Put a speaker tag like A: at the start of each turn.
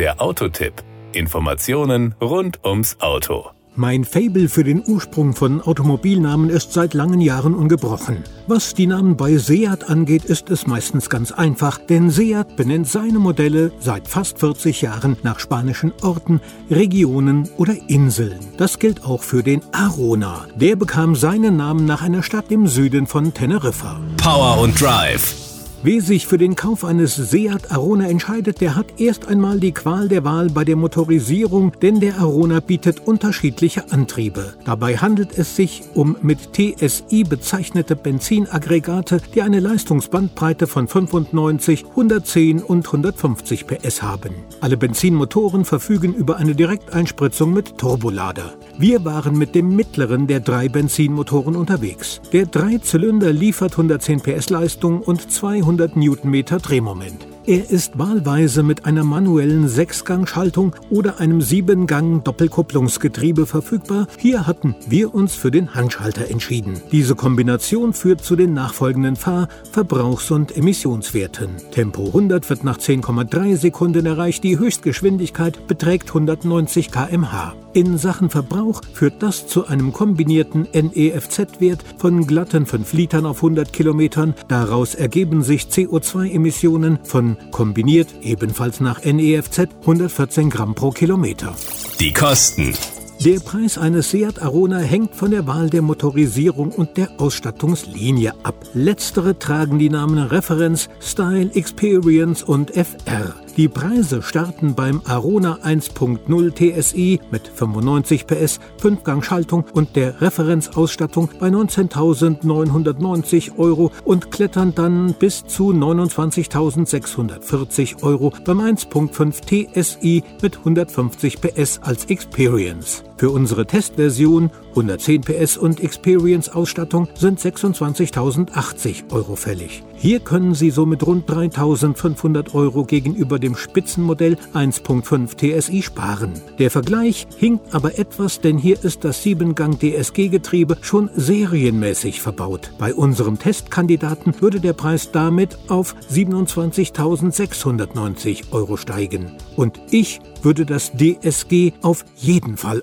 A: Der Autotipp. Informationen rund ums Auto.
B: Mein Fable für den Ursprung von Automobilnamen ist seit langen Jahren ungebrochen. Was die Namen bei Seat angeht, ist es meistens ganz einfach, denn Seat benennt seine Modelle seit fast 40 Jahren nach spanischen Orten, Regionen oder Inseln. Das gilt auch für den Arona. Der bekam seinen Namen nach einer Stadt im Süden von Teneriffa.
A: Power und Drive.
B: Wer sich für den Kauf eines Seat Arona entscheidet, der hat erst einmal die Qual der Wahl bei der Motorisierung, denn der Arona bietet unterschiedliche Antriebe. Dabei handelt es sich um mit TSI bezeichnete Benzinaggregate, die eine Leistungsbandbreite von 95, 110 und 150 PS haben. Alle Benzinmotoren verfügen über eine Direkteinspritzung mit Turbolader. Wir waren mit dem mittleren der drei Benzinmotoren unterwegs. Der Dreizylinder liefert 110 PS Leistung und 200 200 Newtonmeter Drehmoment. Er ist wahlweise mit einer manuellen Sechsgangschaltung oder einem Siebengang-Doppelkupplungsgetriebe verfügbar. Hier hatten wir uns für den Handschalter entschieden. Diese Kombination führt zu den nachfolgenden Fahr-, Verbrauchs- und Emissionswerten. Tempo 100 wird nach 10,3 Sekunden erreicht, die Höchstgeschwindigkeit beträgt 190 km/h. In Sachen Verbrauch führt das zu einem kombinierten NEFZ-Wert von glatten 5 Litern auf 100 Kilometern. Daraus ergeben sich CO2-Emissionen von kombiniert ebenfalls nach NEFZ 114 Gramm pro Kilometer.
A: Die Kosten.
B: Der Preis eines Seat Arona hängt von der Wahl der Motorisierung und der Ausstattungslinie ab. Letztere tragen die Namen Reference, Style, Experience und FR. Die Preise starten beim Arona 1.0 TSI mit 95 PS, 5-Gang-Schaltung und der Referenzausstattung bei 19.990 Euro und klettern dann bis zu 29.640 Euro beim 1.5 TSI mit 150 PS als Experience. Für unsere Testversion 110 PS und Experience-Ausstattung sind 26.080 Euro fällig. Hier können Sie somit rund 3.500 Euro gegenüber dem Spitzenmodell 1.5 TSI sparen. Der Vergleich hinkt aber etwas, denn hier ist das 7-Gang DSG-Getriebe schon serienmäßig verbaut. Bei unserem Testkandidaten würde der Preis damit auf 27.690 Euro steigen. Und ich würde das DSG auf jeden Fall